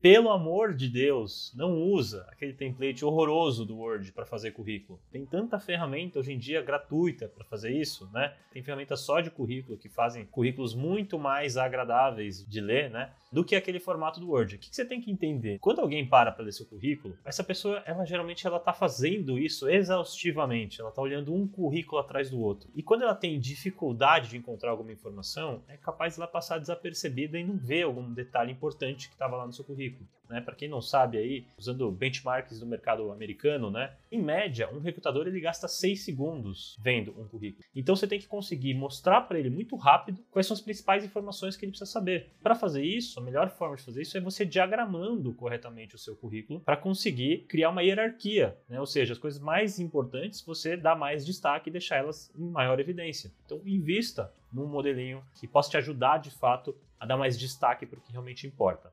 pelo amor de Deus, não usa aquele template horroroso do Word para fazer currículo. Tem tanta ferramenta hoje em dia gratuita para fazer isso, né? Tem ferramentas só de currículo que fazem currículos muito mais agradáveis de ler, né? Do que aquele formato do Word. O que você tem que entender? Quando alguém para para ler seu currículo, essa pessoa, ela geralmente ela está fazendo isso exaustivamente. Ela está olhando um currículo atrás do outro. E quando ela tem dificuldade de encontrar alguma informação, é capaz de ela passar desapercebida e não ver algum detalhe importante que estava lá no seu currículo currículo. Né? Para quem não sabe aí, usando benchmarks do mercado americano, né? em média, um recrutador ele gasta 6 segundos vendo um currículo. Então você tem que conseguir mostrar para ele muito rápido quais são as principais informações que ele precisa saber. Para fazer isso, a melhor forma de fazer isso é você diagramando corretamente o seu currículo para conseguir criar uma hierarquia, né? ou seja, as coisas mais importantes você dá mais destaque e deixar elas em maior evidência. Então invista num modelinho que possa te ajudar de fato a dar mais destaque para o que realmente importa.